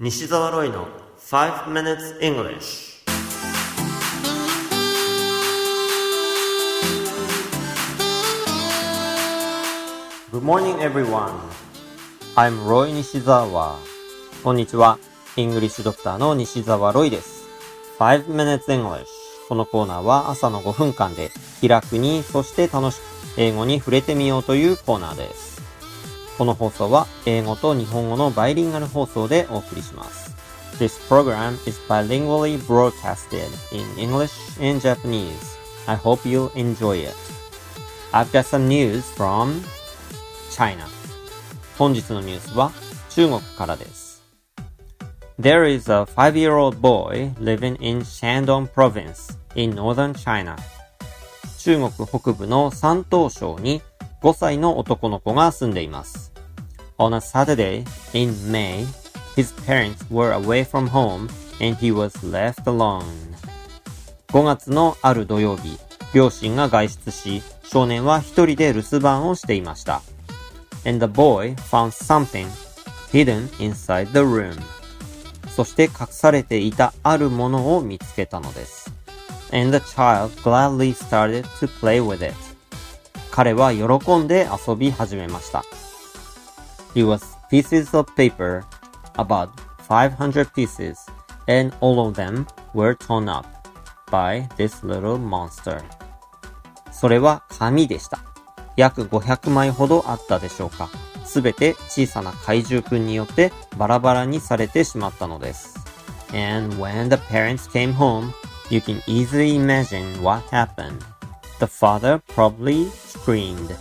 西澤ロイの5 minutes English Good morning everyone. I'm Roy 西澤こんにちは。イングリッシュドクターの西澤ロイです。5 minutes English このコーナーは朝の5分間で気楽にそして楽しく英語に触れてみようというコーナーです。この放送は英語と日本語のバイリンガル放送でお送りします This program is bilingually broadcasted in English and Japanese. I hope you enjoy it. I've got some news from China. 本日のニュースは中国からです。There is a five-year-old boy living in Shandong province in northern China. 中国北部の山東省に5歳の男の子が住んでいます。On a Saturday in May, his parents were away from home and he was left alone. 5月のある土曜日、両親が外出し、少年は一人で留守番をしていました。And the boy found something hidden inside the room. そして隠されていたあるものを見つけたのです。And the child gladly started to play with it. 彼は喜んで遊び始めました。It was pieces of paper, about 500 pieces, and all of them were torn up by this little monster. それは紙でした。約500枚ほどあったでしょうか。すべて小さな怪獣くんによってバラバラにされてしまったのです。And when the parents came home, you can easily imagine what happened. The father probably screamed.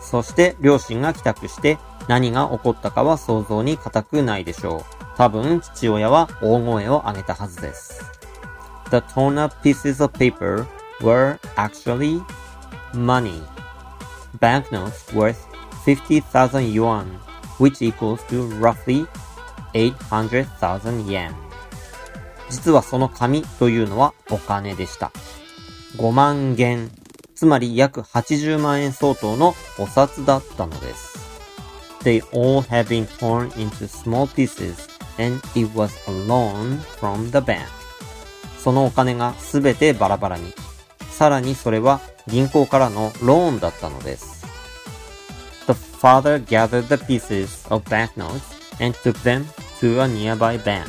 そして両親が帰宅して何が起こったかは想像に難くないでしょう。多分父親は大声を上げたはずです。The torn up pieces of paper were actually money. Banknotes worth 50,000 yuan, which equals to roughly 800,000 yen. 実はその紙というのはお金でした。5万元、つまり約80万円相当のお札だったのです。They all had been torn into small pieces and it was a loan from the bank. そのお金がすべてバラバラに。さらにそれは銀行からのローンだったのです。The father gathered the pieces of banknotes and took them to a nearby bank.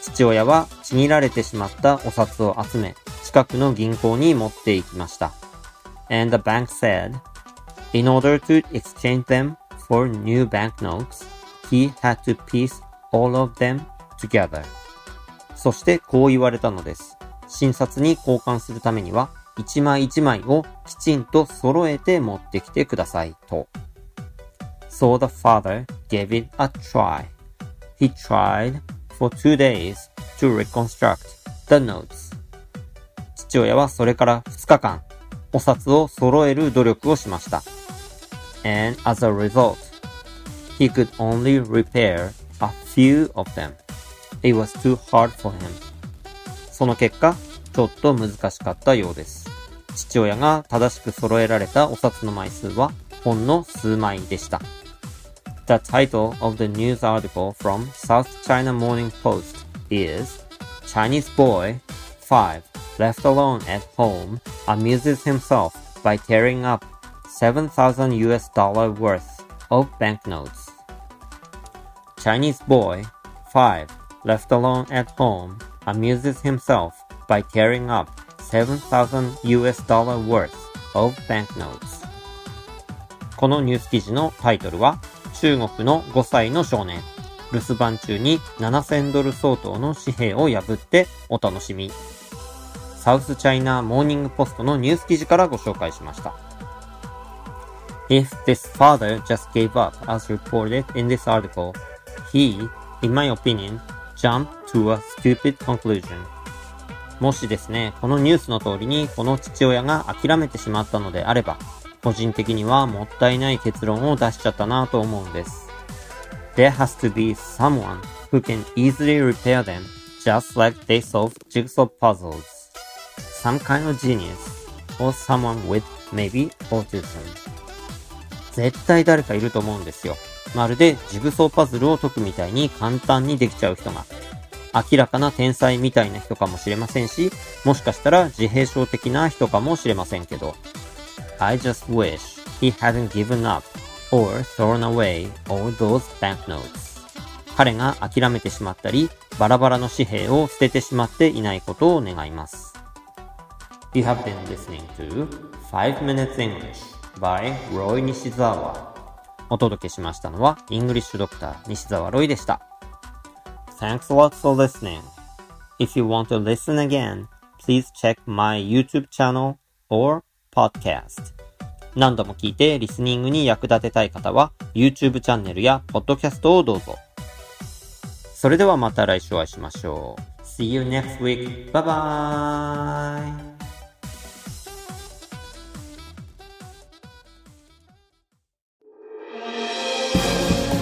父親はちぎられてしまったお札を集め、近くの銀行に持って行きました。And the bank said, in order to exchange them for new banknotes, he had to piece all of them together. そしてこう言われたのです。診察に交換するためには、一枚一枚をきちんと揃えて持ってきてくださいと。So the father gave it a try. He tried for two days to reconstruct the notes. 父親はそれから2日間、お札を揃える努力をしました。And as a result, he could only repair a few of them. It was too hard for him. その結果、ちょっと難しかったようです。父親が正しく揃えられたお札の枚数はほんの数枚でした。The title of the news article from South China Morning Post is Chinese boy 5 left alone at home amuses himself by tearing up 7,000 US dollar worth of banknotes. Chinese boy 5 left alone at home amuses himself by tearing up 7,000 US dollar worth of banknotes. このニュース記事のタイトルは中国の5歳の少年留守番中に7000ドル相当の紙幣を破ってお楽しみ。サウスチャイナモーニングポストのニュース記事からご紹介しました。If this father just gave up as reported in this article, he, in my opinion, jumped to a stupid conclusion. もしですね、このニュースの通りにこの父親が諦めてしまったのであれば、個人的にはもったいない結論を出しちゃったなと思うんです。There has to be someone who can easily repair them just like they solve jigsaw puzzles. Some kind of genius or someone with maybe autism. 絶対誰かいると思うんですよ。まるでジグソーパズルを解くみたいに簡単にできちゃう人が、明らかな天才みたいな人かもしれませんし、もしかしたら自閉症的な人かもしれませんけど、I just wish he hadn't given up or thrown away all those banknotes. 彼が諦めてしまったり、バラバラの紙幣を捨ててしまっていないことを願います。You have been listening to 5 Minutes English by Roy Nishizawa お届けしましたのは、イングリッシュドクター西澤ロイでした。Thanks a lot for listening. If you want to listen again, please check my YouTube channel or podcast. 何度も聞いてリスニングに役立てたい方は YouTube チャンネルや Podcast をどうぞ。それではまた来週お会いしましょう。See you next week. Bye bye!